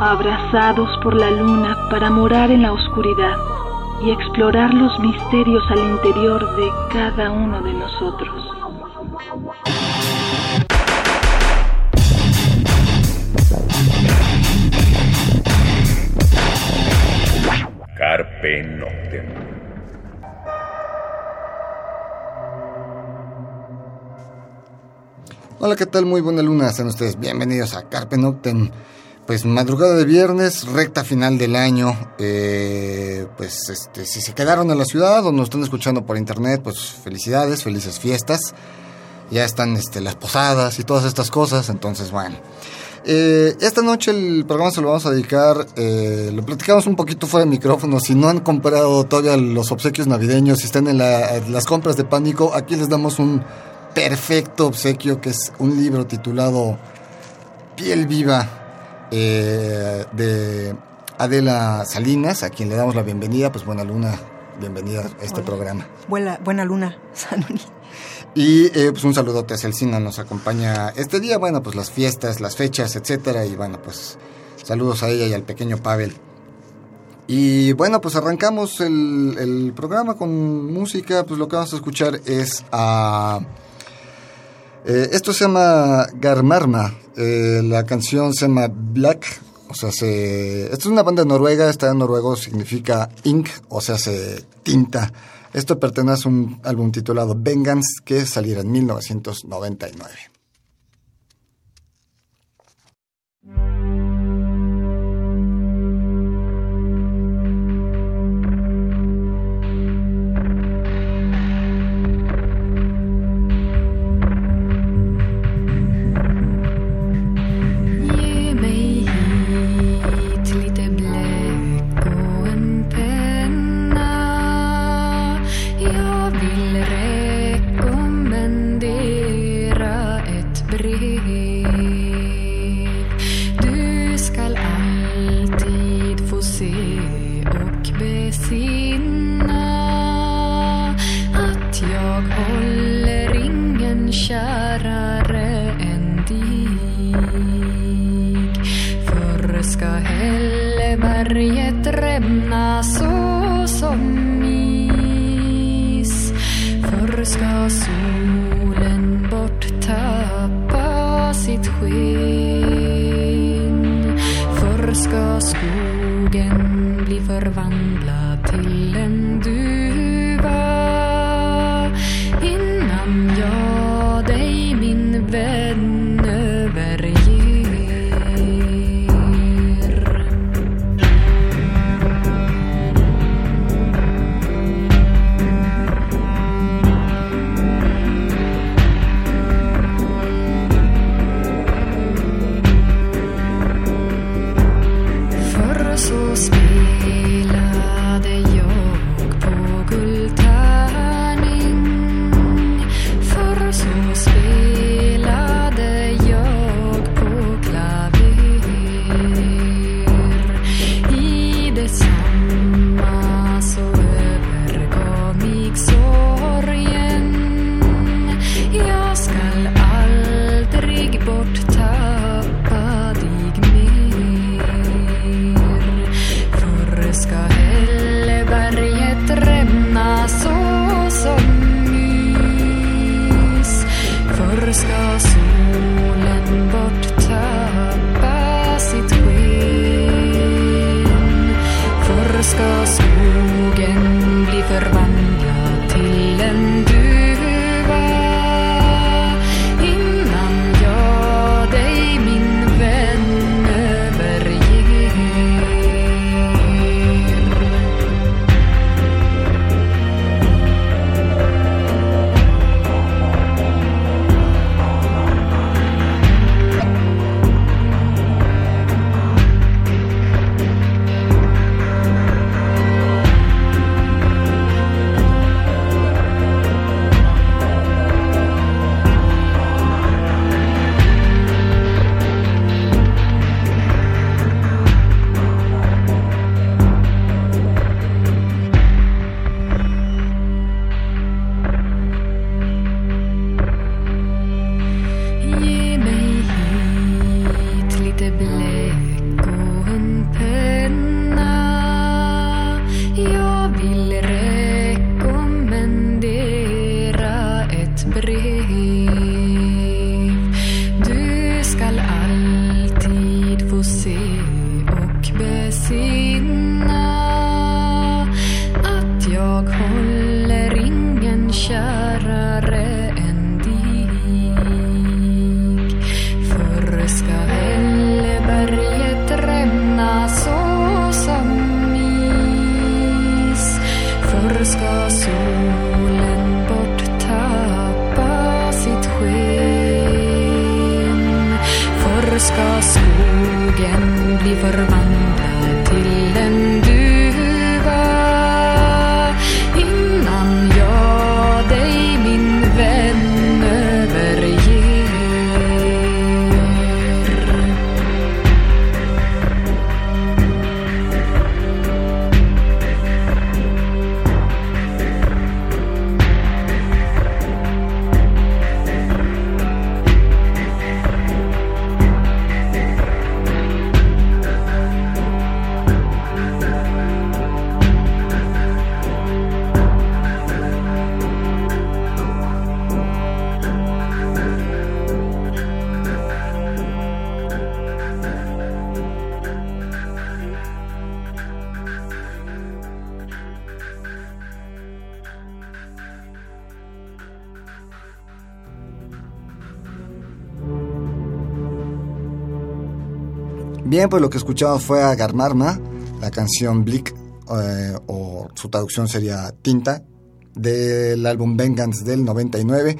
abrazados por la luna para morar en la oscuridad y explorar los misterios al interior de cada uno de nosotros. Carpe Noctem. Hola, ¿qué tal? Muy buena luna, sean ustedes bienvenidos a Carpe Noctem. Pues madrugada de viernes, recta final del año. Eh, pues este, si se quedaron en la ciudad o nos están escuchando por internet, pues felicidades, felices fiestas. Ya están este, las posadas y todas estas cosas, entonces bueno. Eh, esta noche el programa se lo vamos a dedicar, eh, lo platicamos un poquito fuera de micrófono, si no han comprado todavía los obsequios navideños, si están en las compras de pánico, aquí les damos un perfecto obsequio que es un libro titulado Piel Viva eh, de Adela Salinas, a quien le damos la bienvenida. Pues buena luna, bienvenida a este programa. Buena, buena luna, Sanuni. Y eh, pues un saludote a Celsina, nos acompaña este día, bueno, pues las fiestas, las fechas, etcétera, y bueno, pues saludos a ella y al pequeño Pavel. Y bueno, pues arrancamos el, el programa con música, pues lo que vamos a escuchar es a... Eh, esto se llama Garmarma, eh, la canción se llama Black, o sea, se, esto es una banda noruega, está en noruego, significa ink, o sea, se tinta. Esto pertenece a un álbum titulado Vengeance que saliera en 1999. Förr ska hälleberget rämna så som is. Förr ska solen bort sitt sken. Förr ska skogen bli förvandlad Pues lo que escuchamos fue a Garmarma, la canción Blick, eh, o su traducción sería Tinta, del álbum Vengeance del 99.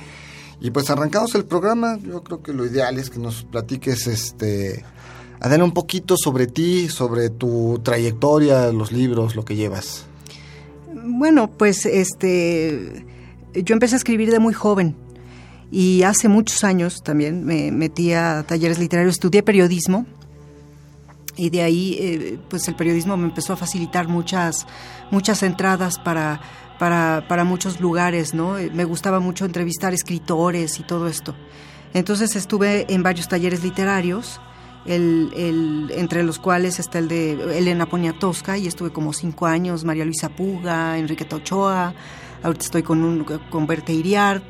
Y pues arrancamos el programa, yo creo que lo ideal es que nos platiques, este, Adela, un poquito sobre ti, sobre tu trayectoria, los libros, lo que llevas. Bueno, pues este, yo empecé a escribir de muy joven y hace muchos años también me metí a talleres literarios, estudié periodismo y de ahí eh, pues el periodismo me empezó a facilitar muchas muchas entradas para para, para muchos lugares no Eh, me gustaba mucho entrevistar escritores y todo esto entonces estuve en varios talleres literarios el, el, entre los cuales está el de Elena Poniatowska y estuve como cinco años María Luisa Puga Enriqueta Ochoa ahorita estoy con un con Berta Iriart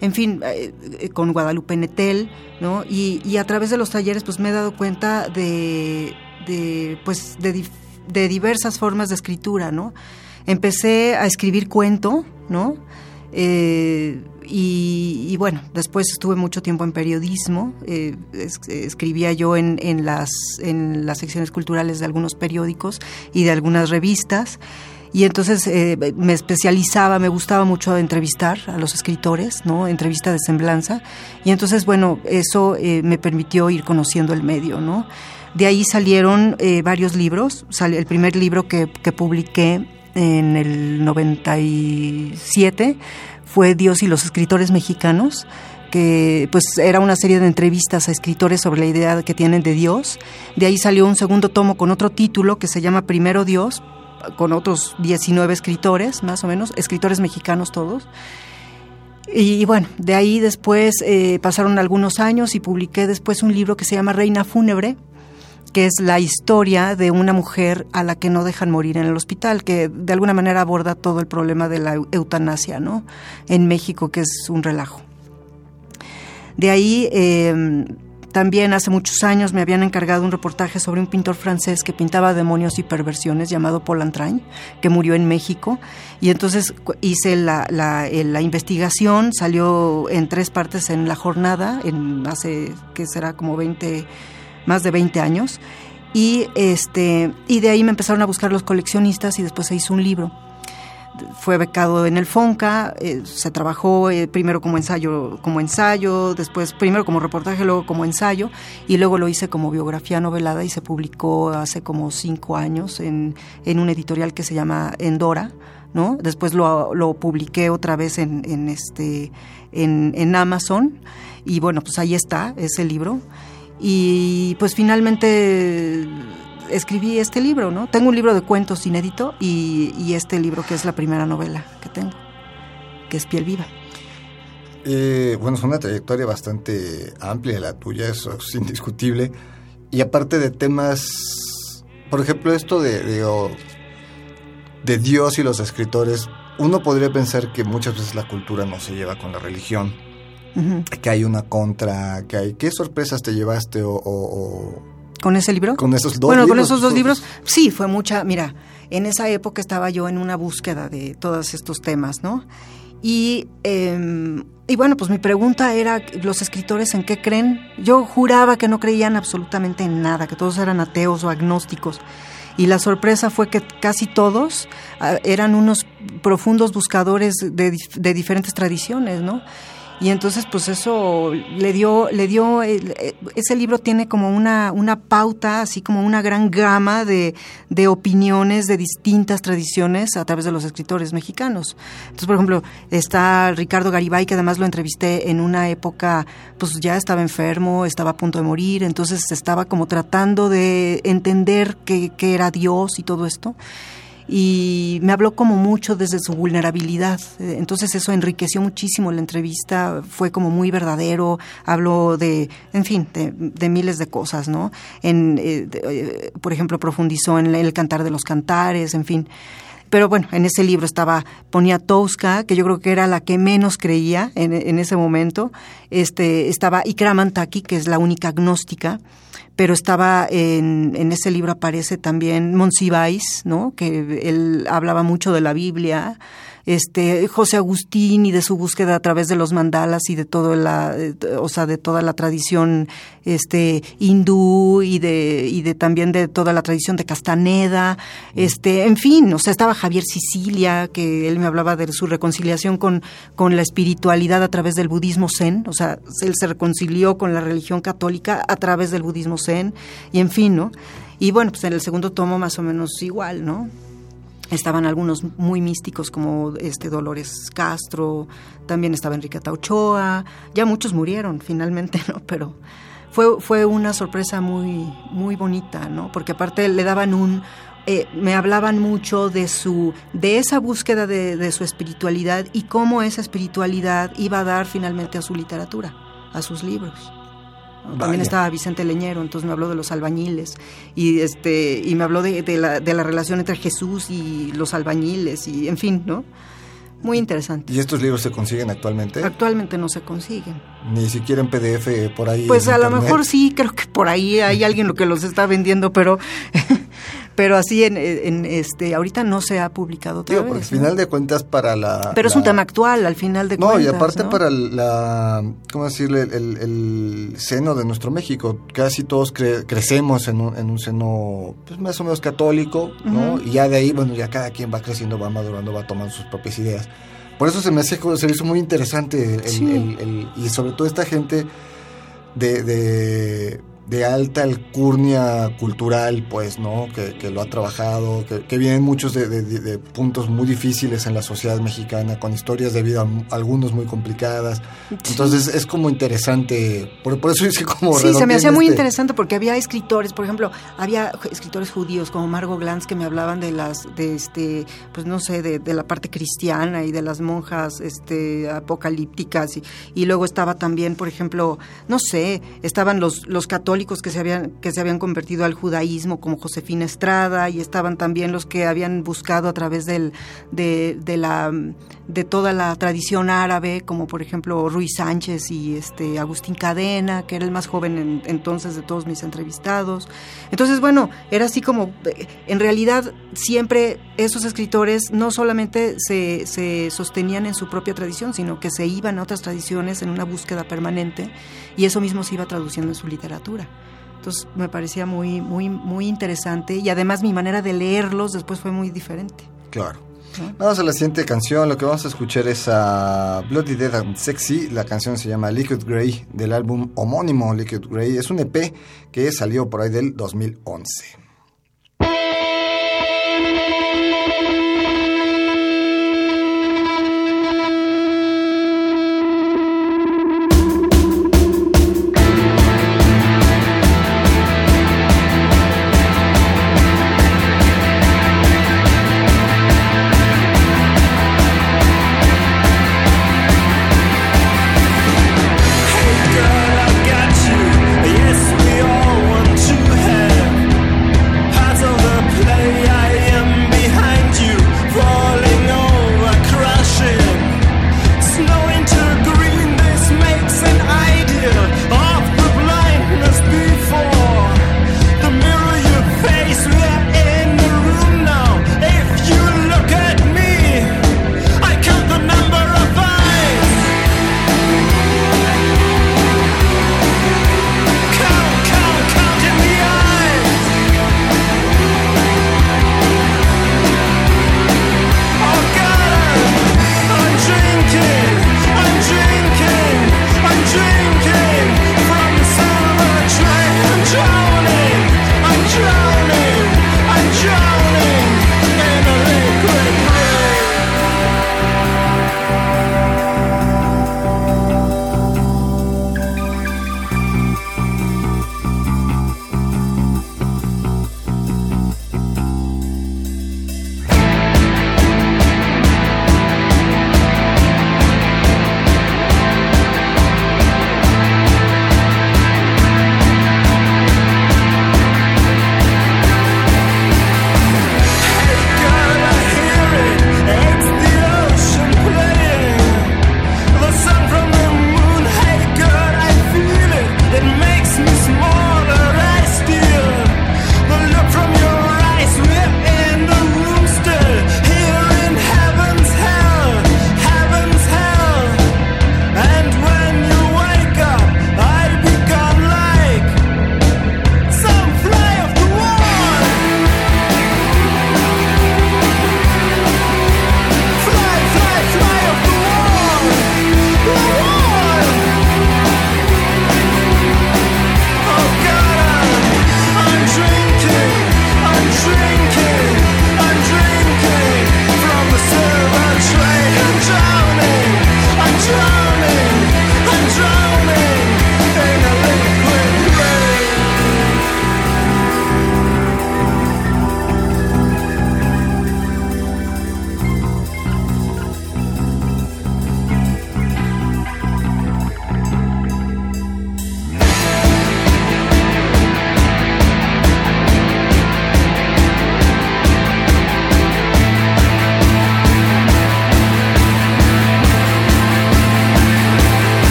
en fin, eh, eh, con Guadalupe Netel, ¿no? Y, y, a través de los talleres, pues me he dado cuenta de, de pues, de, de, diversas formas de escritura, ¿no? Empecé a escribir cuento, ¿no? Eh, y, bueno, después estuve mucho tiempo en periodismo, eh, es, escribía yo en, en, las, en las secciones culturales de algunos periódicos y de algunas revistas y entonces eh, me especializaba, me gustaba mucho entrevistar a los escritores, ¿no? Entrevista de semblanza. Y entonces, bueno, eso me permitió ir conociendo el medio, ¿no? De ahí salieron eh, varios libros. El primer libro que, publiqué en el 97 fue Dios y los escritores mexicanos que pues era una serie de entrevistas a escritores sobre la idea que tienen de Dios. De ahí salió un segundo tomo con otro título que se llama Primero Dios, con otros 19 escritores, más o menos, escritores mexicanos todos. Y, y bueno, de ahí después eh, pasaron algunos años y publiqué después un libro que se llama Reina Fúnebre, que es la historia de una mujer a la que no dejan morir en el hospital, que de alguna manera aborda todo el problema de la eutanasia, ¿no? En México, que es un relajo. De ahí eh, también hace muchos años me habían encargado un reportaje sobre un pintor francés que pintaba demonios y perversiones llamado Paul Antrain, que murió en México. Y entonces hice la, la, la, investigación, salió en tres partes en la jornada, en hace, que será como 20, más de 20 años. Y, este, y de ahí me empezaron a buscar los coleccionistas y después se hizo un libro fue becado en el FONCA, eh, se trabajó eh, primero como ensayo, como ensayo, después primero como reportaje, luego como ensayo, y luego lo hice como biografía novelada y se publicó hace como cinco años en, en un editorial que se llama Endora, ¿no? Después lo, lo publiqué otra vez en, en este, en, en Amazon, y bueno, pues ahí está ese libro. Y pues finalmente escribí este libro, ¿no? Tengo un libro de cuentos inédito y, y, este libro que es la primera novela que tengo, que es Piel Viva. Eh, bueno, es una trayectoria bastante amplia la tuya, eso es indiscutible. Y aparte de temas, por ejemplo, esto de, de, de Dios y los escritores, uno podría pensar que muchas veces la cultura no se lleva con la religión, uh -huh. que hay una contra, que hay... ¿Qué sorpresas te llevaste o, o, o ¿Con ese libro? Con esos dos bueno, libros. con esos dos libros, sí, fue mucha, mira, en esa época estaba yo en una búsqueda de todos estos temas, ¿no? Y, eh, y bueno, pues mi pregunta era, ¿los escritores en qué creen? Yo juraba que no creían absolutamente en nada, que todos eran ateos o agnósticos. Y la sorpresa fue que casi todos uh, eran unos profundos buscadores de, de diferentes tradiciones, ¿no? Y entonces pues eso le dio le dio eh, ese libro tiene como una una pauta así como una gran gama de, de opiniones de distintas tradiciones a través de los escritores mexicanos. Entonces por ejemplo está Ricardo Garibay que además lo entrevisté en una época pues ya estaba enfermo estaba a punto de morir entonces estaba como tratando de entender qué, qué era Dios y todo esto y me habló como mucho desde su vulnerabilidad. Entonces eso enriqueció muchísimo la entrevista, fue como muy verdadero, habló de, en fin, de, miles de cosas, ¿no? En, eh, eh, por ejemplo, profundizó en el cantar de los cantares, en fin. Pero bueno, en ese libro estaba Poniatowska, que yo creo que era la que menos creía en, en ese momento. Este, estaba Ikra Mantaki, que es la única agnóstica pero estaba en, en ese libro aparece también Monsiváis, ¿no? que él hablaba mucho de la Biblia, este José Agustín y de su búsqueda a través de los mandalas y de todo la o sea de toda la tradición este hindú y de y de también de toda la tradición de Castaneda este en fin o sea estaba Javier Sicilia que él me hablaba de su reconciliación con con la espiritualidad a través del budismo zen o sea él se reconcilió con la religión católica a través del budismo zen y en fin no y bueno pues en el segundo tomo más o menos igual no Estaban algunos muy místicos como este Dolores Castro, también estaba Enriqueta Ochoa, ya muchos murieron finalmente, ¿no? Pero fue, fue una sorpresa muy, muy bonita, ¿no? Porque aparte le daban un, eh, me hablaban mucho de su de esa búsqueda de, de, su espiritualidad y cómo esa espiritualidad iba a dar finalmente a su literatura, a sus libros. También estaba Vicente Leñero, entonces me habló de los albañiles y este y me habló de, de, la, de la relación entre Jesús y los albañiles y en fin, ¿no? Muy interesante. ¿Y estos libros se consiguen actualmente? Actualmente no se consiguen. Ni siquiera en PDF por ahí. Pues a lo mejor sí, creo que por ahí hay alguien lo que los está vendiendo, pero pero así en, este ahorita no se ha publicado todavía. al final de cuentas para la pero es un tema actual al final de cuentas no y aparte para la cómo decirle el, seno de nuestro México. Casi todos crecemos en un, en un seno pues más o menos católico no y ya de ahí bueno ya cada quien va creciendo va madurando va tomando sus propias ideas. Por eso se me hace se me hizo muy interesante el, y sobre todo esta gente de de alta alcurnia cultural, pues, ¿no? Que, lo ha trabajado, que, vienen muchos de, puntos muy difíciles en la sociedad mexicana, con historias de vida, algunos muy complicadas. Entonces es como interesante, por, eso dice como... Sí, se me hacía muy este interesante porque había escritores, por ejemplo, había escritores judíos como Margot Glantz que me hablaban de las, de este, pues no sé, de, la parte cristiana y de las monjas este, apocalípticas. Y, y luego estaba también, por ejemplo, no sé, estaban los, los católicos que se habían que se habían convertido al judaísmo como Josefina Estrada y estaban también los que habían buscado a través del de, de la de toda la tradición árabe como por ejemplo Ruiz Sánchez y este Agustín Cadena que era el más joven entonces de todos mis entrevistados entonces bueno era así como en realidad siempre esos escritores no solamente se, se sostenían en su propia tradición sino que se iban a otras tradiciones en una búsqueda permanente y eso mismo se iba traduciendo en su literatura. Entonces me parecía muy, muy, muy interesante y además mi manera de leerlos después fue muy diferente. Claro. Vamos a la siguiente canción. Lo que vamos a escuchar es a Bloody Dead and Sexy. La canción se llama Liquid Grey del álbum homónimo Liquid Grey. Es un EP que salió por ahí del 2011.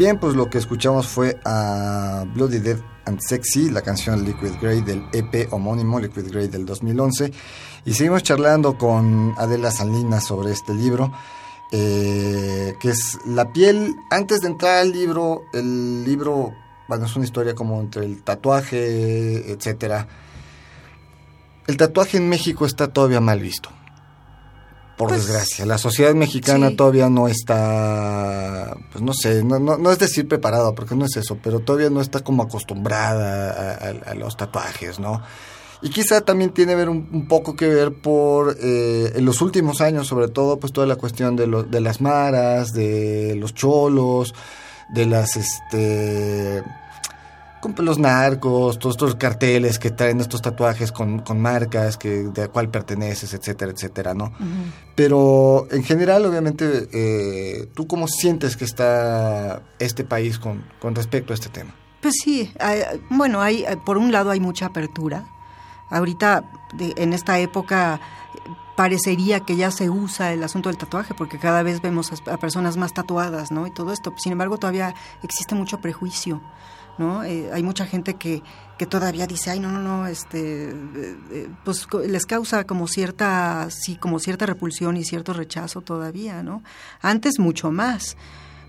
Bien, pues lo que escuchamos fue a Bloody Dead and Sexy, la canción Liquid Grey del EP homónimo Liquid Grey del 2011. Y seguimos charlando con Adela Salinas sobre este libro, eh, que es La piel. Antes de entrar al libro, el libro, bueno, es una historia como entre el tatuaje, etcétera. El tatuaje en México está todavía mal visto por Pues, desgracia. La sociedad mexicana sí. todavía no está, pues no sé, no, no, no es decir preparada, porque no es eso, pero todavía no está como acostumbrada a, a- a los tatuajes, ¿no? Y quizá también tiene ver un, un poco que ver por, eh, en los últimos años, sobre todo, pues toda la cuestión de, lo- de las maras, de los cholos, de las, este, con los narcos, todos estos carteles que traen estos tatuajes con, con marcas que de a cuál perteneces, etcétera, etcétera, ¿no? Pero en general, obviamente, eh, ¿tú cómo sientes que está este país con, con respecto a este tema? Pues sí, hay- bueno, hay, por un lado hay mucha apertura. Ahorita, de- en esta época, parecería que ya se usa el asunto del tatuaje, porque cada vez vemos a, a personas más tatuadas, ¿no? Y todo esto. Sin embargo, todavía existe mucho prejuicio, ¿no? Eh, hay mucha gente que, que todavía dice, ay, no, no, no, este, eh, eh, pues les causa como cierta, sí, como cierta repulsión y cierto rechazo todavía, ¿no? Antes mucho más.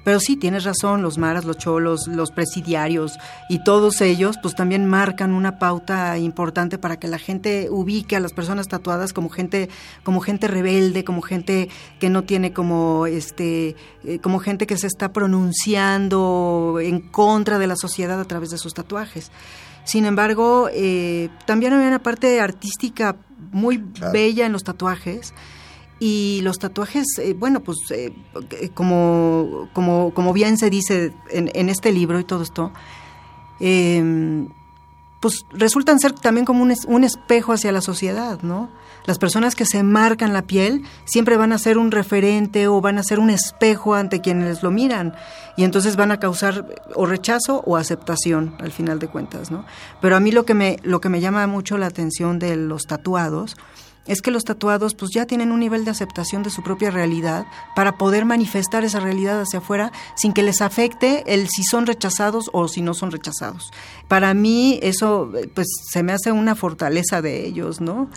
Pero sí, tienes razón, los maras, los cholos, los presidiarios y todos ellos pues también marcan una pauta importante para que la gente ubique a las personas tatuadas como gente como gente rebelde, como gente que no tiene como este eh, como gente que se está pronunciando en contra de la sociedad a través de sus tatuajes. Sin embargo, eh, también hay una parte artística muy bella en los tatuajes. Y los tatuajes, eh, bueno, pues eh, eh, como, como, como bien se dice en, en este libro y todo esto, eh, pues resultan ser también como un, es- un espejo hacia la sociedad, ¿no? Las personas que se marcan la piel siempre van a ser un referente o van a ser un espejo ante quienes lo miran y entonces van a causar o rechazo o aceptación al final de cuentas, ¿no? Pero a mí lo que me lo que me llama mucho la atención de los tatuados es que los tatuados pues ya tienen un nivel de aceptación de su propia realidad para poder manifestar esa realidad hacia afuera sin que les afecte el si son rechazados o si no son rechazados. Para mí eso pues se me hace una fortaleza de ellos, ¿no?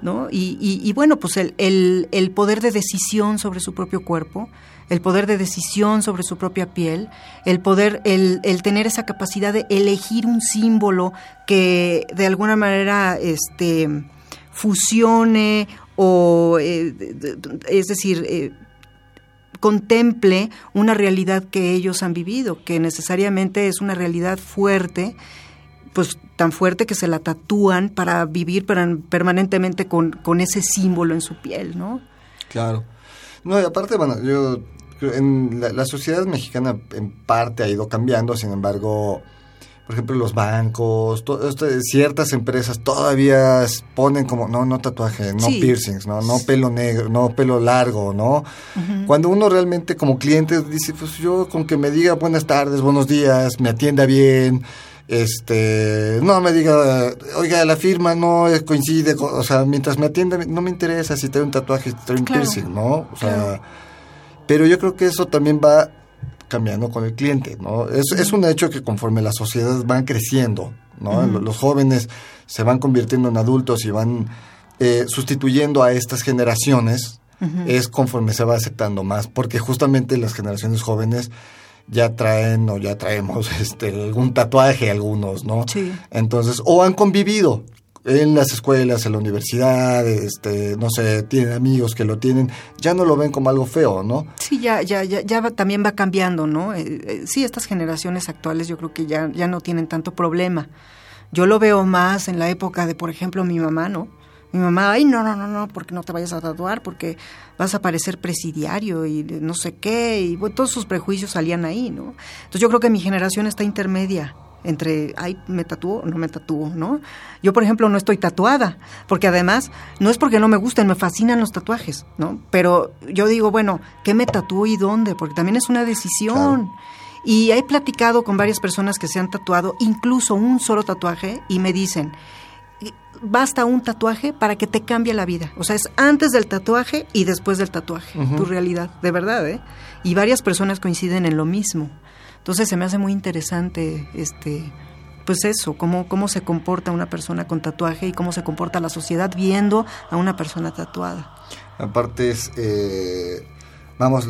¿No? Y, y- y bueno, pues el, el- el poder de decisión sobre su propio cuerpo, el poder de decisión sobre su propia piel, el poder, el, el tener esa capacidad de elegir un símbolo que de alguna manera este, fusione o, eh, es decir, eh, contemple una realidad que ellos han vivido, que necesariamente es una realidad fuerte, pues tan fuerte que se la tatúan para vivir permanentemente con, con ese símbolo en su piel, ¿no? Claro. No, y aparte, bueno, yo en la, la sociedad mexicana en parte ha ido cambiando, sin embargo, por ejemplo, los bancos, este, ciertas empresas todavía ponen como, no, no tatuaje, no Sí. piercings, no, no pelo negro, no pelo largo, ¿no? Cuando uno realmente como cliente dice, pues yo con que me diga buenas tardes, buenos días, me atienda bien, este, no me diga, oiga, la firma no coincide, con- o sea, mientras me atienda, no me interesa si trae un tatuaje, si trae un Claro, piercing, ¿no? O sea, claro. pero yo creo que eso también va cambiando con el cliente, ¿no? Es, es un hecho que conforme las sociedades van creciendo, ¿no? Lo- Los jóvenes se van convirtiendo en adultos y van eh, sustituyendo a estas generaciones, es conforme se va aceptando más, porque justamente las generaciones jóvenes ya traen o ya traemos este algún tatuaje algunos, ¿no? Sí. Entonces, o han convivido en las escuelas, en la universidad, este, no sé, tienen amigos que lo tienen, ya no lo ven como algo feo, ¿no? Sí, ya, ya, ya, ya va- también va cambiando, ¿no? Eh, eh, sí, estas generaciones actuales yo creo que ya, ya no tienen tanto problema. Yo lo veo más en la época de, por ejemplo, mi mamá, ¿no? Mi mamá, ay, no, no, no, no, porque no te vayas a tatuar, porque vas a parecer presidiario y no sé qué, y bueno, todos sus prejuicios salían ahí, ¿no? Entonces yo creo que mi generación está intermedia entre, ay, me tatúo o no me tatúo, ¿no? Yo, por ejemplo, no estoy tatuada, porque además, no es porque no me gusten, me fascinan los tatuajes, ¿no? Pero yo digo, bueno, ¿qué me tatúo y dónde? Porque también es una decisión. Y he platicado con varias personas que se han tatuado, incluso un solo tatuaje, y me dicen, basta un tatuaje para que te cambie la vida. O sea, es antes del tatuaje y después del tatuaje, tu realidad, de verdad, ¿eh? Y varias personas coinciden en lo mismo. Entonces se me hace muy interesante este pues eso, cómo, cómo se comporta una persona con tatuaje y cómo se comporta la sociedad viendo a una persona tatuada. Aparte es, eh, vamos,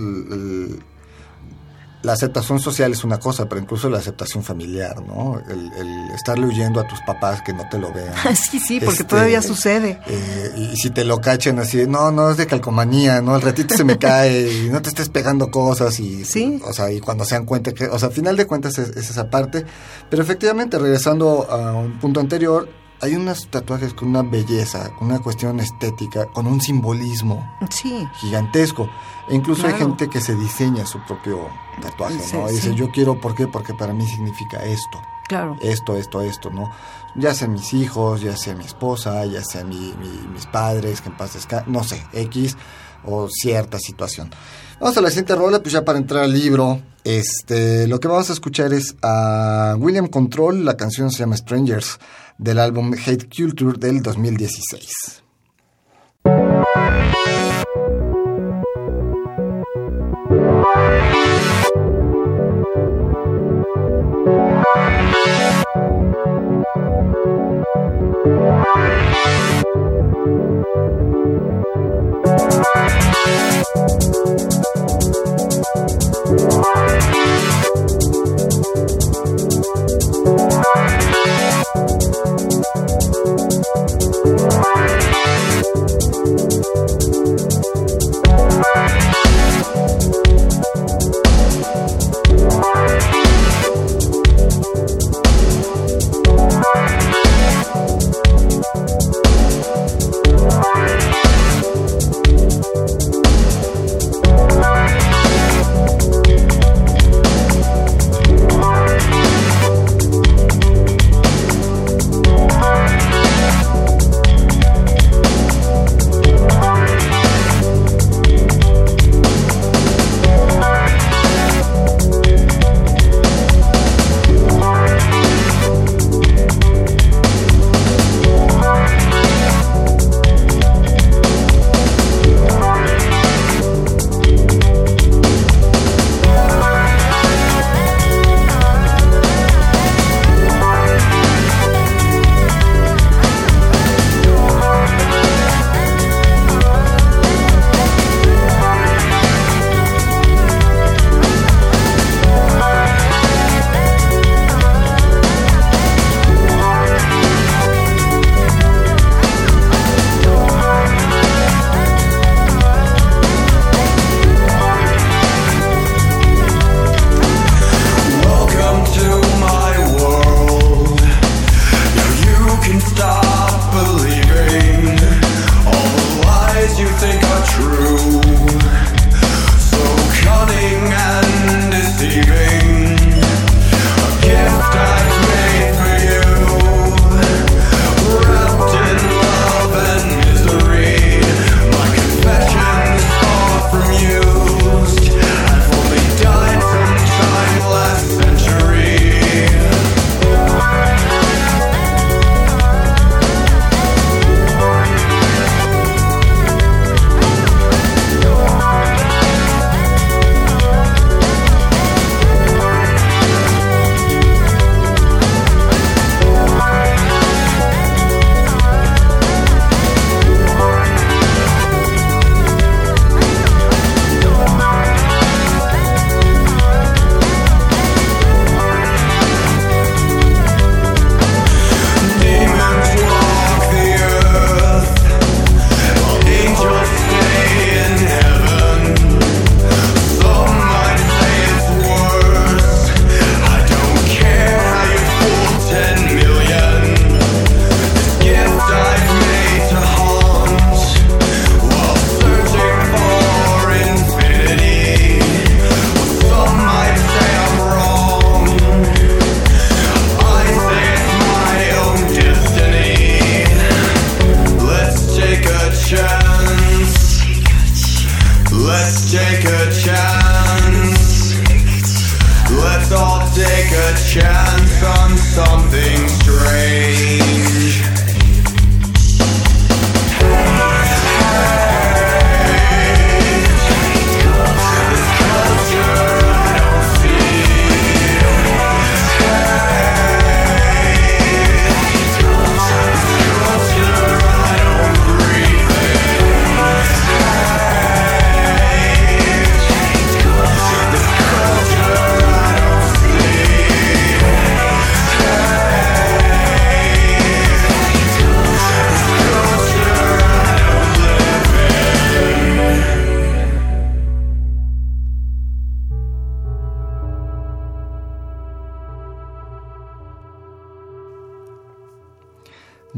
la aceptación social es una cosa, pero incluso la aceptación familiar, ¿no? El, estarle huyendo a tus papás que no te lo vean. sí, sí, porque este, todavía sucede. Eh, y si te lo cachen así, no, no, es de calcomanía, ¿no? El ratito se me cae y no te estés pegando cosas y... Sí. O sea, y cuando se dan cuenta que... O sea, al final de cuentas es, esa parte. Pero efectivamente, regresando a un punto anterior, hay unos tatuajes con una belleza, con una cuestión estética, con un simbolismo sí. gigantesco. E incluso hay gente que se diseña su propio tatuaje, ¿no? Y dice, yo quiero, ¿por qué? Porque para mí significa esto. Claro. Esto, esto, esto, ¿no? Ya sea mis hijos, ya sea mi esposa, ya sea mi, mis padres, que en paz descansen, no sé, X o cierta situación. Vamos a la siguiente rola, pues ya para entrar al libro, este, lo que vamos a escuchar es a William Control, la canción se llama Strangers, del álbum Hate Culture del 2016.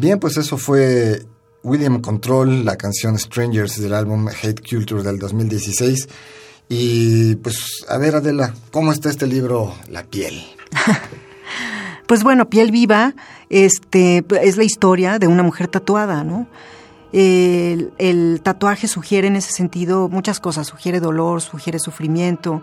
Bien, pues eso fue William Control, la canción Strangers del álbum Hate Culture del 2016. Y pues, a ver Adela, ¿cómo está este libro La piel? pues bueno, Piel Viva este, es la historia de una mujer tatuada, ¿no? El, tatuaje sugiere en ese sentido muchas cosas, sugiere dolor, sugiere sufrimiento.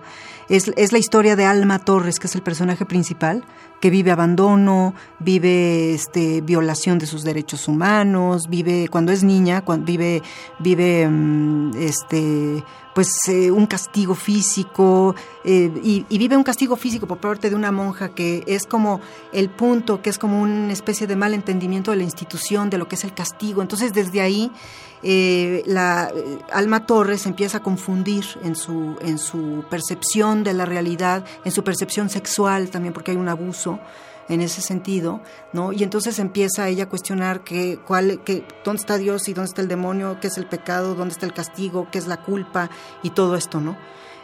Es, es, la historia de Alma Torres, que es el personaje principal, que vive abandono, vive este, violación de sus derechos humanos, vive cuando es niña, vive, vive mm, este, pues eh, un castigo físico eh, y, y, vive un castigo físico por parte de una monja que es como el punto, que es como una especie de mal entendimiento de la institución, de lo que es el castigo. Entonces desde ahí eh, la eh, Alma Torres empieza a confundir en su, en su percepción de la realidad, en su percepción sexual también, porque hay un abuso en ese sentido, ¿no? Y entonces empieza ella a cuestionar que, cuál, que, dónde está Dios y dónde está el demonio, qué es el pecado, dónde está el castigo, qué es la culpa y todo esto, ¿no?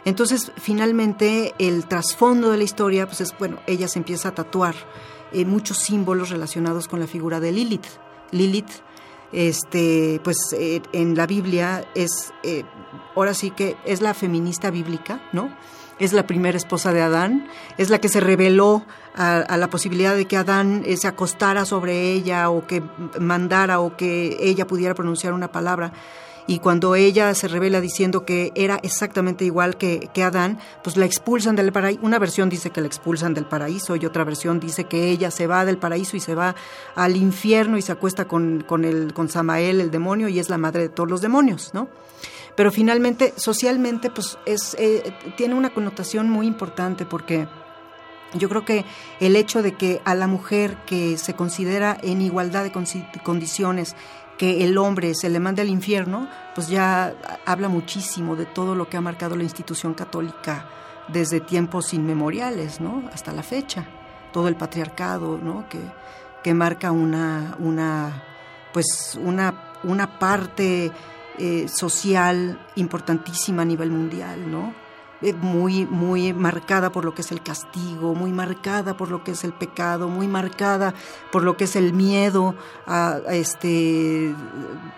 Entonces, finalmente, el trasfondo de la historia, pues es, bueno, ella se empieza a tatuar eh, muchos símbolos relacionados con la figura de Lilith. Lilith este, pues eh, en la Biblia es, eh, ahora sí que es la feminista bíblica, ¿no? Es la primera esposa de Adán, es la que se reveló a, la posibilidad de que Adán eh, se acostara sobre ella o que mandara o que ella pudiera pronunciar una palabra y cuando ella se revela diciendo que era exactamente igual que, que Adán, pues la expulsan del paraíso. Una versión dice que la expulsan del paraíso y otra versión dice que ella se va del paraíso y se va al infierno y se acuesta con, con, el, con Samael, el demonio, y es la madre de todos los demonios, ¿no? Pero finalmente, socialmente, pues es, eh, tiene una connotación muy importante porque... Yo creo que el hecho de que a la mujer que se considera en igualdad de condiciones que el hombre se le mande al infierno, pues ya habla muchísimo de todo lo que ha marcado la institución católica desde tiempos inmemoriales, ¿no? Hasta la fecha. Todo el patriarcado, ¿no? Que, que marca una, una, pues una, una parte eh, social importantísima a nivel mundial, ¿no? Eh, muy, muy marcada por lo que es el castigo, muy marcada por lo que es el pecado, muy marcada por lo que es el miedo a, este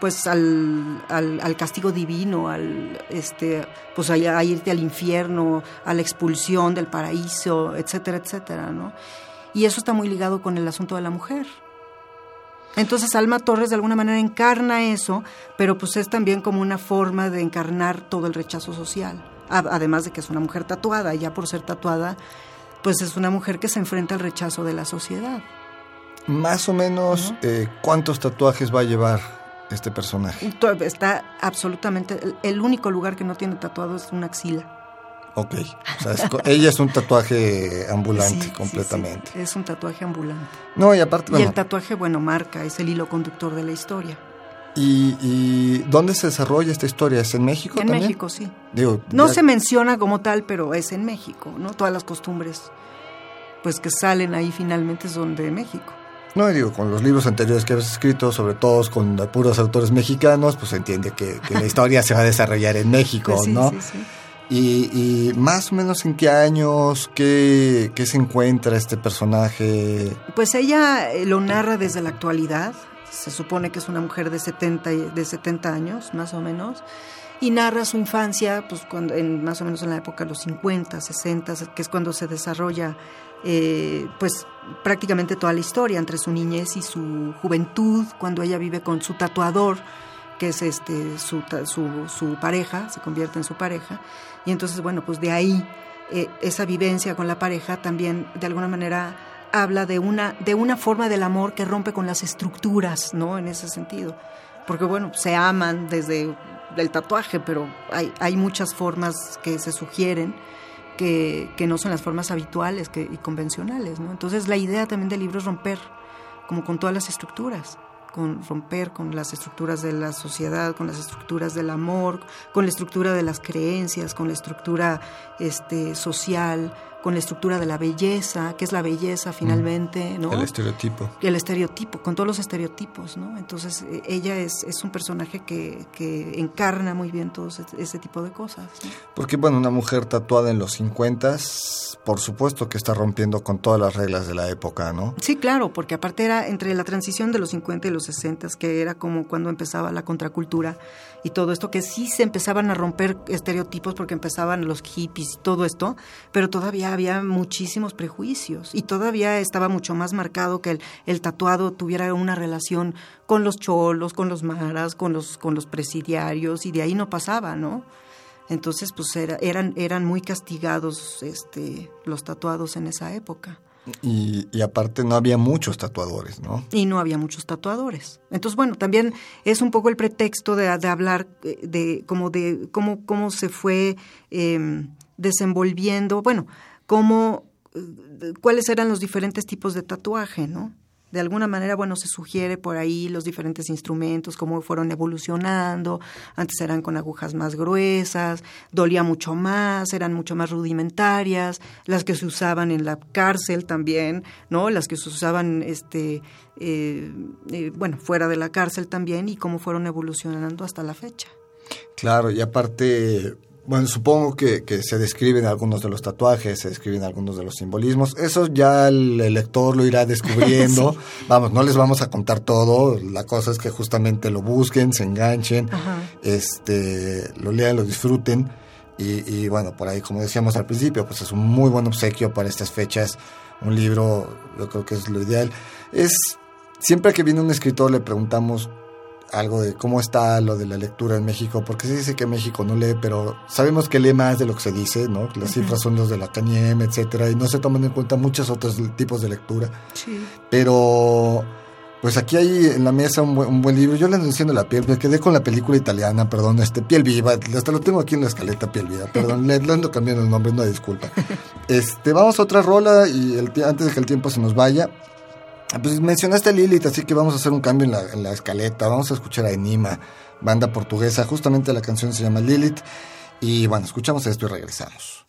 pues al, al, castigo divino, al este pues a, irte al infierno, a la expulsión del paraíso, etcétera, etcétera, ¿no? Y eso está muy ligado con el asunto de la mujer. Entonces Alma Torres de alguna manera encarna eso, pero pues es también como una forma de encarnar todo el rechazo social además de que es una mujer tatuada, y ya por ser tatuada, pues es una mujer que se enfrenta al rechazo de la sociedad. Más o menos, eh, ¿cuántos tatuajes va a llevar este personaje? Está absolutamente, el único lugar que no tiene tatuado es una axila. Ok, o sea, ella es un tatuaje ambulante completamente. es un tatuaje ambulante. No, y aparte... y el tatuaje, bueno, marca, es el hilo conductor de la historia. ¿Y, dónde se desarrolla esta historia? ¿Es en México en también? En México, sí. no se menciona como tal, pero es en México, ¿no? Todas las costumbres pues que salen ahí finalmente son de México. No, digo, con los libros anteriores que has escrito, sobre todo con puros autores mexicanos, pues se entiende que, la historia se va a desarrollar en México, pues ¿no? Sí, sí. Y, y, más o menos en qué años, qué, se encuentra este personaje. Pues ella eh, lo narra desde la actualidad, se supone que es una mujer de 70, de 70 años, más o menos, y narra su infancia, pues cuando, en, más o menos en la época de los 50, 60, que es cuando se desarrolla eh, pues prácticamente toda la historia entre su niñez y su juventud, cuando ella vive con su tatuador, que es este su, su, su pareja, se convierte en su pareja, y entonces bueno, pues de ahí eh, esa vivencia con la pareja también de alguna manera habla de una, de una forma del amor que rompe con las estructuras, ¿no? En ese sentido. Porque, bueno, se aman desde el tatuaje, pero hay, hay muchas formas que se sugieren que, que no son las formas habituales que, y convencionales, ¿no? Entonces, la idea también del libro es romper, como con todas las estructuras con romper con las estructuras de la sociedad, con las estructuras del amor, con la estructura de las creencias, con la estructura este, social, con la estructura de la belleza, que es la belleza finalmente, ¿no? El estereotipo. El estereotipo, con todos los estereotipos, ¿no? Entonces e, ella es, es un personaje que, que, encarna muy bien todo ese, tipo de cosas. Porque, bueno, una mujer tatuada en los 50, por supuesto que está rompiendo con todas las reglas de la época, ¿no? Sí, claro, porque aparte era entre la transición de los 50 y los 60, que era como cuando empezaba la contracultura y todo esto, que sí se empezaban a romper estereotipos porque empezaban los hippies y todo esto, pero todavía había muchísimos prejuicios y todavía estaba mucho más marcado que el, tatuado tuviera una relación con los cholos, con los maras, con los, con los presidiarios y de ahí no pasaba, ¿no? Entonces, pues eran, eran muy castigados este, los tatuados en esa época. Y, aparte no había muchos tatuadores, ¿no? Y no había muchos tatuadores. Entonces, bueno, también es un poco el pretexto de, hablar eh, de como de cómo, cómo se fue em, desenvolviendo, bueno, cómo, eh, cuáles eran los diferentes tipos de tatuaje, ¿no? de alguna manera, bueno, se sugiere por ahí los diferentes instrumentos, cómo fueron evolucionando. Antes eran con agujas más gruesas, dolía mucho más, eran mucho más rudimentarias, las que se usaban en la cárcel también, ¿no? Las que se usaban, este, eh, eh, bueno, fuera de la cárcel también y cómo fueron evolucionando hasta la fecha. Claro, y aparte, bueno, supongo que, que, se describen algunos de los tatuajes, se describen algunos de los simbolismos. Eso ya el, lector lo irá descubriendo. Vamos, no les vamos a contar todo. La cosa es que justamente lo busquen, se enganchen, este, lo lean, lo disfruten. Y, y, bueno, por ahí, como decíamos al principio, pues es un muy buen obsequio para estas fechas. Un libro, yo creo que es lo ideal. Es siempre que viene un escritor le preguntamos algo de cómo está lo de la lectura en México, porque se dice que México no lee, pero sabemos que lee más de lo que se dice, ¿no? Las cifras son los de la CANIEM, etcétera, y no se toman en cuenta muchos otros tipos de lectura. Sí. Pero, pues aquí hay en la mesa un buen, libro. Yo le diciendo la piel, me quedé con la película italiana, perdón, este, Piel Viva, hasta lo tengo aquí en la escaleta, Piel Viva, perdón, le, ando cambiando el nombre, no disculpa. Este, vamos a otra rola y el, antes de que el tiempo se nos vaya, pues mencionaste a Lilith, así que vamos a hacer un cambio en la, escaleta. Vamos a escuchar a Enima, banda portuguesa. Justamente la canción se llama Lilith. Y bueno, escuchamos esto y regresamos.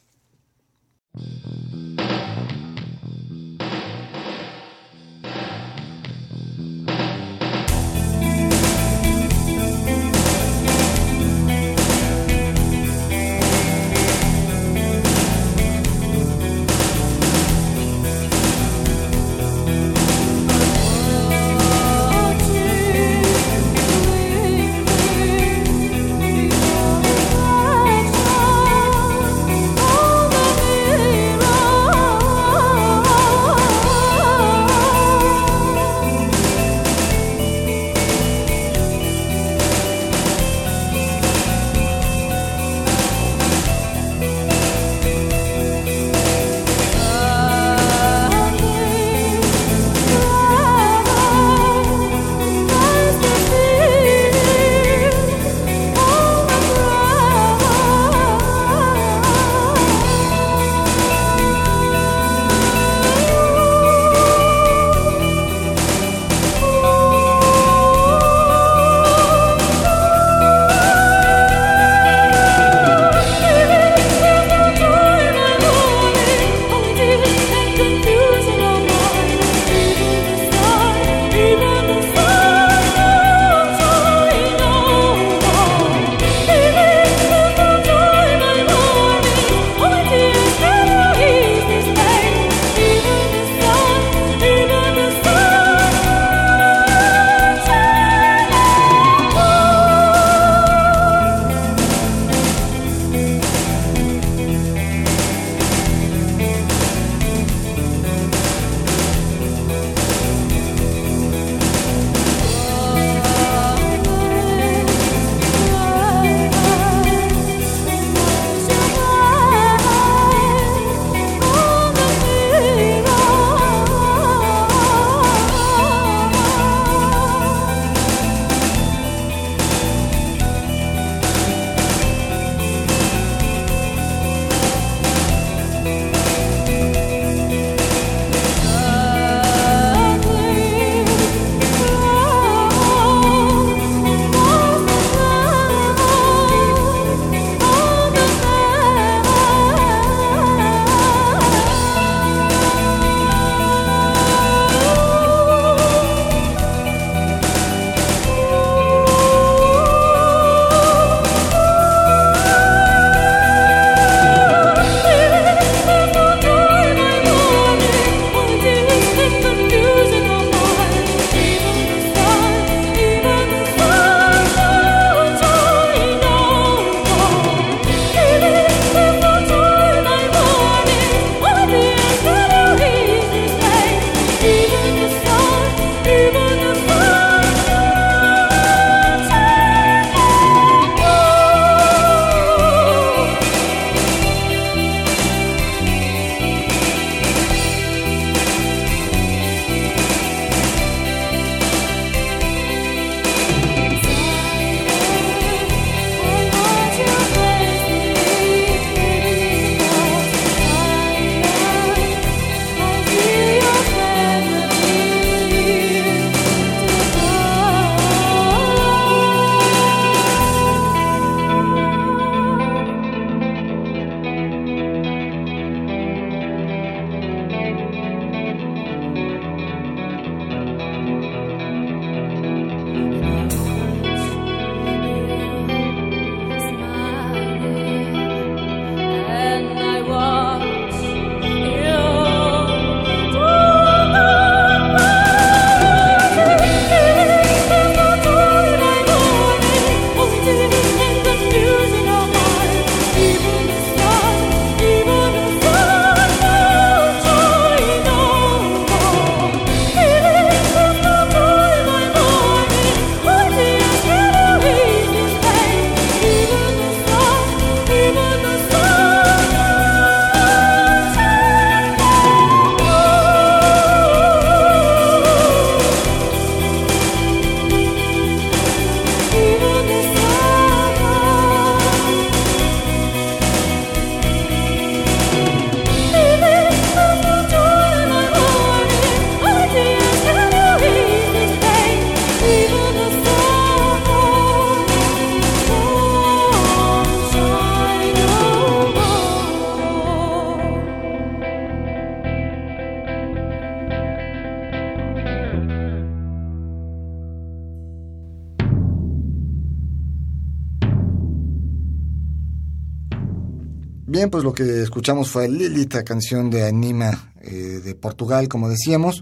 Bien, pues lo que escuchamos fue Lilith, canción de Anima eh, de Portugal, como decíamos.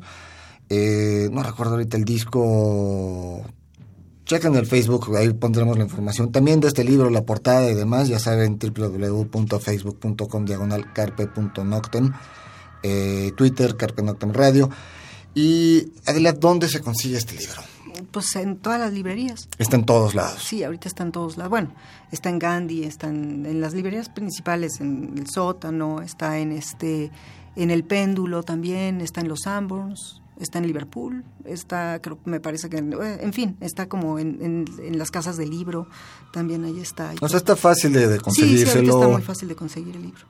Eh, no recuerdo ahorita el disco. Chequen el Facebook, ahí pondremos la información. También de este libro, la portada y demás, ya saben, www.facebook.com diagonal carpe.noctem, eh, Twitter, carpe noctem radio. Y Adela, ¿dónde se consigue este libro? Pues en todas las librerías. Está en todos lados. Sí, ahorita está en todos lados. Bueno, está en Gandhi, está en, en las librerías principales, en el sótano, está en este, en el péndulo también, está en los Sanborns, está en Liverpool, está, creo, me parece que, eh, en fin, está como en, en, en las casas de libro, también ahí está. O sea, está fácil de, de sí, sí, está muy fácil de conseguir el libro.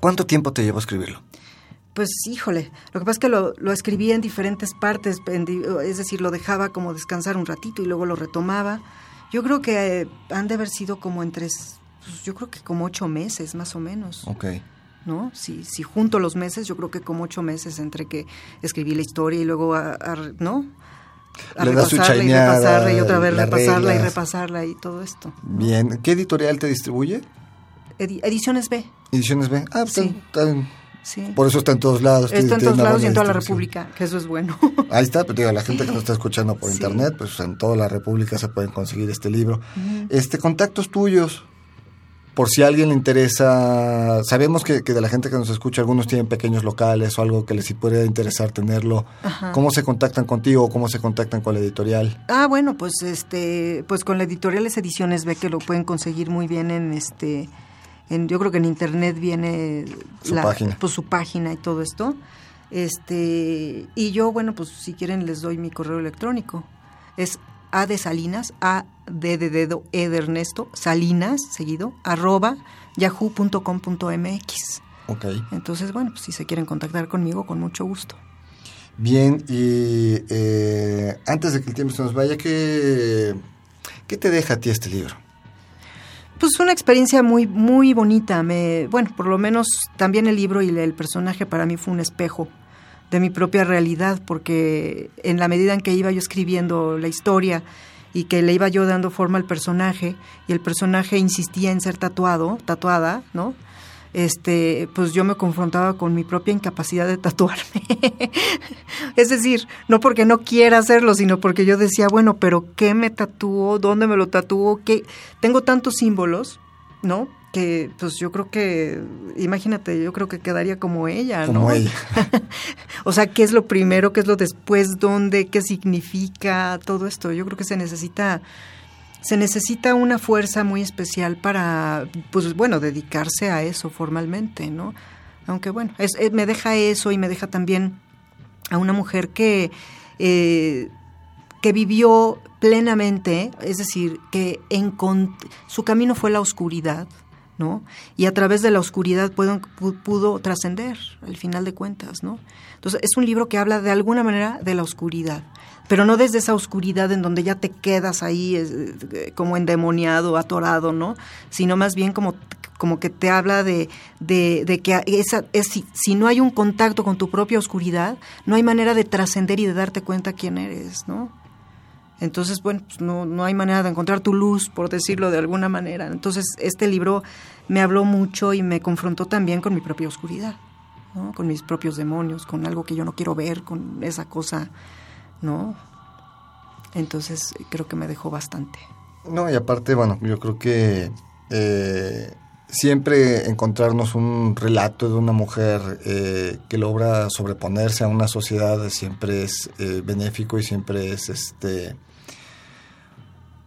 ¿Cuánto tiempo te llevó a escribirlo? Pues híjole, lo que pasa es que lo, lo escribía en diferentes partes, en es decir, lo dejaba como descansar un ratito y luego lo retomaba. Yo creo que eh, han de haber sido como en tres, pues, yo creo que como ocho meses más o menos, Ok. ¿no? Si, si junto los meses, yo creo que como ocho meses entre que escribí la historia y luego, a, a- ¿no? A Le das su repasarla y repasarla y otra vez repasarla y repasarla y todo esto. Bien. ¿Qué editorial te distribuye? Edi- Ediciones B, Ediciones B. Ah, pues Sí. Sí. por eso está en todos lados. Está en todos lados y en toda la. República, que eso es bueno. Ahí está, pero digo, la gente que nos está escuchando por Sí. internet, pues en toda la República se pueden conseguir este libro. Este, contactos tuyos, por si a alguien le interesa, sabemos que, que de la gente que nos escucha, algunos tienen pequeños locales o algo que les puede interesar tenerlo. Ajá. ¿Cómo se contactan contigo o cómo se contactan con la editorial? Ah, bueno, pues este, pues con la editorial es Ediciones ve que lo pueden conseguir muy bien en este, en, yo creo que en internet viene Su página. pues su página y todo esto. Este, y yo, bueno, pues si quieren les doy mi correo electrónico. Es A de Salinas, A D de dedo, E de Ernesto, Salinas, seguido, arroba yahoo.com.mx. Ok. Entonces, bueno, pues si se quieren contactar conmigo, con mucho gusto. Bien, y eh, antes de que el tiempo se nos vaya, ¿qué, ¿qué te deja a ti este libro? Pues una experiencia muy muy bonita. Me, bueno, por lo menos también el libro y el personaje para mí fue un espejo de mi propia realidad, porque en la medida en que iba yo escribiendo la historia y que le iba yo dando forma al personaje y el personaje insistía en ser tatuado, tatuada, ¿no? Este, pues yo me confrontaba con mi propia incapacidad de tatuarme. es decir, no porque no quiera hacerlo, sino porque yo decía, bueno, pero ¿qué me tatúo? ¿Dónde me lo tatúo? ¿Qué? Tengo tantos símbolos, ¿no? Que pues yo creo que, imagínate, yo creo que quedaría como ella, ¿no? Como ella. o sea, ¿qué es lo primero? ¿Qué es lo después? ¿Dónde? ¿Qué significa? Todo esto. Yo creo que se necesita se necesita una fuerza muy especial para, pues bueno, dedicarse a eso formalmente, ¿no? Aunque bueno, es, es- me deja eso y me deja también a una mujer que, eh, que vivió plenamente, es decir, que su camino fue la oscuridad, ¿no? Y a través de la oscuridad pudo, pu- pudo trascender, al final de cuentas, ¿no? Entonces, es un libro que habla de alguna manera de la oscuridad, pero no desde esa oscuridad en donde ya te quedas ahí eh, eh, como endemoniado, atorado, ¿no? Sino más bien como, como que te habla de, de, que esa, es, si, si no hay un contacto con tu propia oscuridad, no hay manera de trascender y de darte cuenta quién eres, ¿no? Entonces, bueno, pues no, no hay manera de encontrar tu luz, por decirlo de alguna manera. Entonces, este libro me habló mucho y me confrontó también con mi propia oscuridad, ¿no? con mis propios demonios, con algo que yo no quiero ver, con esa cosa, ¿no? Entonces, creo que me dejó bastante. No, y aparte, bueno, yo creo que eh, siempre encontrarnos un relato de una mujer eh, que logra sobreponerse a una sociedad siempre es eh, benéfico y siempre es este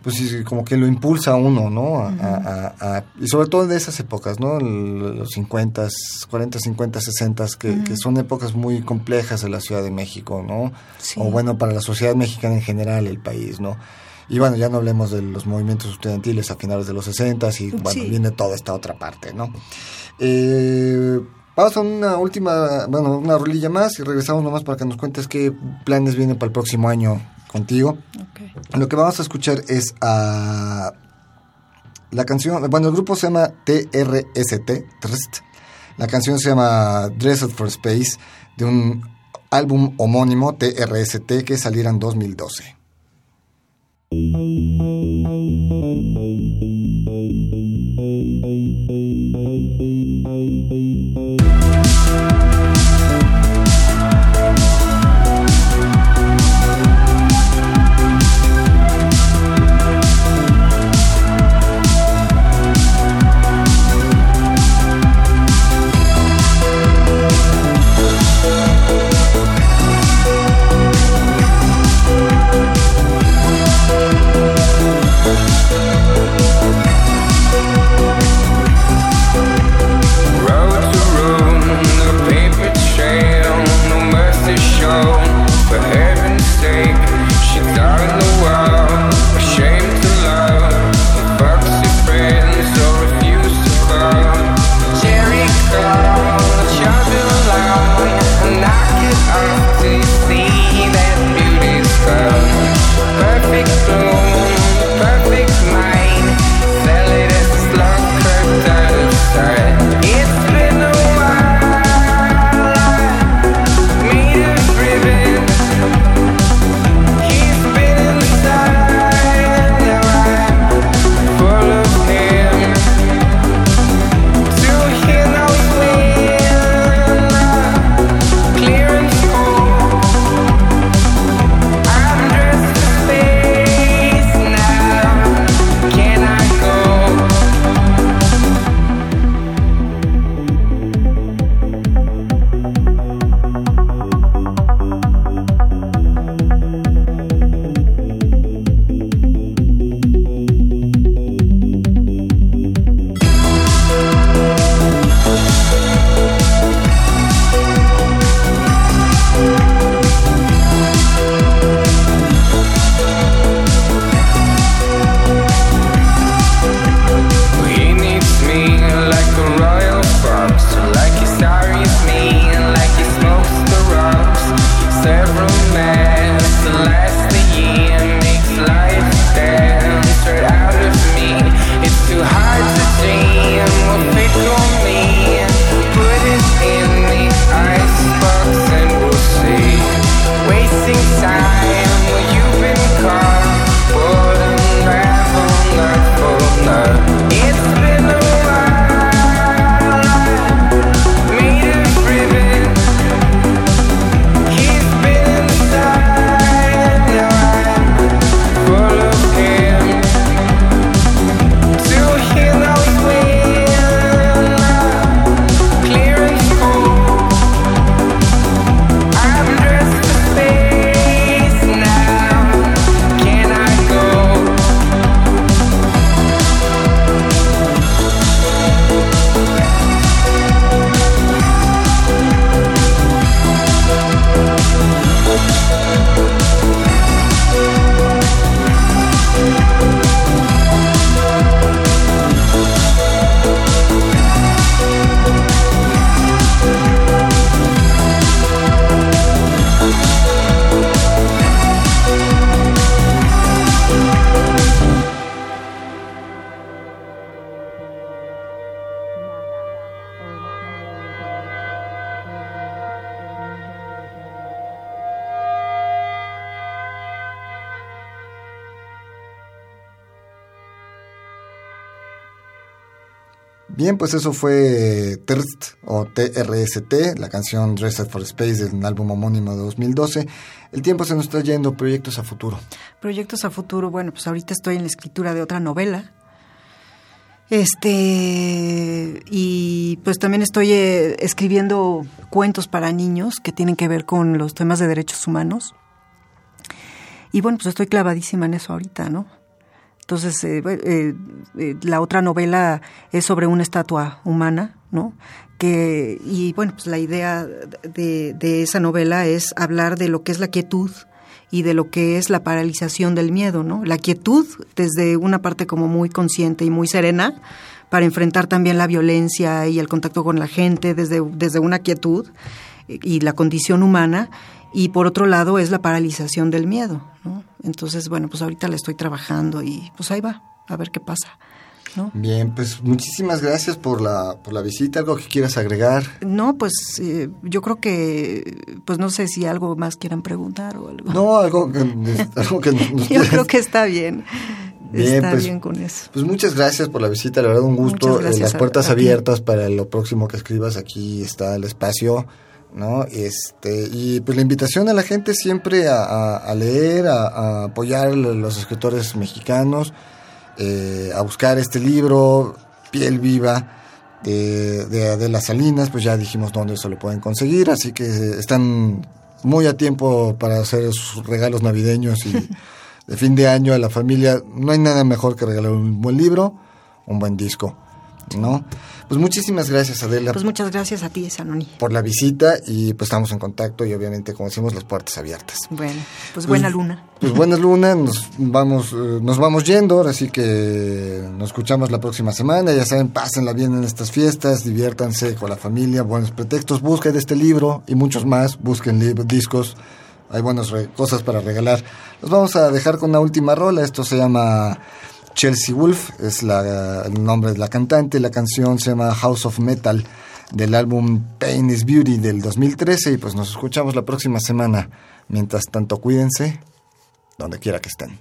pues sí, como que lo impulsa a uno, ¿no? A- a- a- a- y sobre todo en esas épocas, ¿no? Los 50, 40, 50, 60, que, que son épocas muy complejas en la Ciudad de México, ¿no? Sí. O bueno, para la sociedad mexicana en general, el país, ¿no? Y bueno, ya no hablemos de los movimientos estudiantiles a finales de los 60 y bueno, Sí. viene toda esta otra parte, ¿no? Eh, vamos a una última, bueno, una rolilla más y regresamos nomás para que nos cuentes qué planes vienen para el próximo año contigo. Lo que vamos a escuchar es a la canción, bueno, el grupo se llama TRST. La canción se llama Dressed for Space, de un álbum homónimo, TRST, que saliera en 2012. Pues eso fue TRST o TRST, la canción Dressed for Space del álbum homónimo de 2012. El tiempo se nos está yendo, proyectos a futuro. Proyectos a futuro, bueno, pues ahorita estoy en la escritura de otra novela. Este, y pues también estoy eh, escribiendo cuentos para niños que tienen que ver con los temas de derechos humanos. Y bueno, pues estoy clavadísima en eso ahorita, ¿no? Entonces, eh, eh, eh, la otra novela es sobre una estatua humana, ¿no? Que, y bueno, pues la idea de, de, esa novela es hablar de lo que es la quietud y de lo que es la paralización del miedo, ¿no? La quietud desde una parte como muy consciente y muy serena para enfrentar también la violencia y el contacto con la gente desde, desde una quietud y la condición humana y por otro lado es la paralización del miedo, ¿no? Entonces, bueno, pues ahorita la estoy trabajando y pues ahí va, a ver qué pasa. ¿No? Bien, pues muchísimas gracias por la, por la visita. ¿Algo que quieras agregar? No, pues eh, yo creo que, pues no sé si algo más quieran preguntar o algo. No, algo, algo que nos, Yo creo que está bien. está pues, bien con eso. Pues muchas gracias por la visita, la verdad un gusto. Eh, las puertas a abiertas para lo próximo que escribas, aquí está el espacio, ¿no? Este, y pues la invitación a la gente siempre a, a- a leer, a, a apoyar a los escritores mexicanos, eh, a buscar este libro, Piel Viva, de, de Adela Salinas, pues ya dijimos dónde se lo pueden conseguir, así que están muy a tiempo para hacer sus regalos navideños y de fin de año a la familia. No hay nada mejor que regalar un buen libro, un buen disco, ¿no? Pues muchísimas gracias Adela Pues muchas gracias a ti, Sanoni. por la visita y pues estamos en contacto y obviamente como decimos las puertas abiertas. Bueno, pues buena luna. Pues buenas lunas, nos vamos, eh, nos vamos yendo, ahora sí que nos escuchamos la próxima semana, ya saben, pásenla bien en estas fiestas, diviértanse con la familia, buenos pretextos, busquen este libro y muchos más, busquen lib- discos, hay buenas cosas para regalar. Los vamos a dejar con una última rola, esto se llama Chelsea Wolf, es el nombre de la cantante, la canción se llama House of Metal del álbum Pain is Beauty del 2013 y pues nos escuchamos la próxima semana. Mientras tanto, cuídense donde quiera que estén.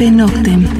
Carpe Noctem.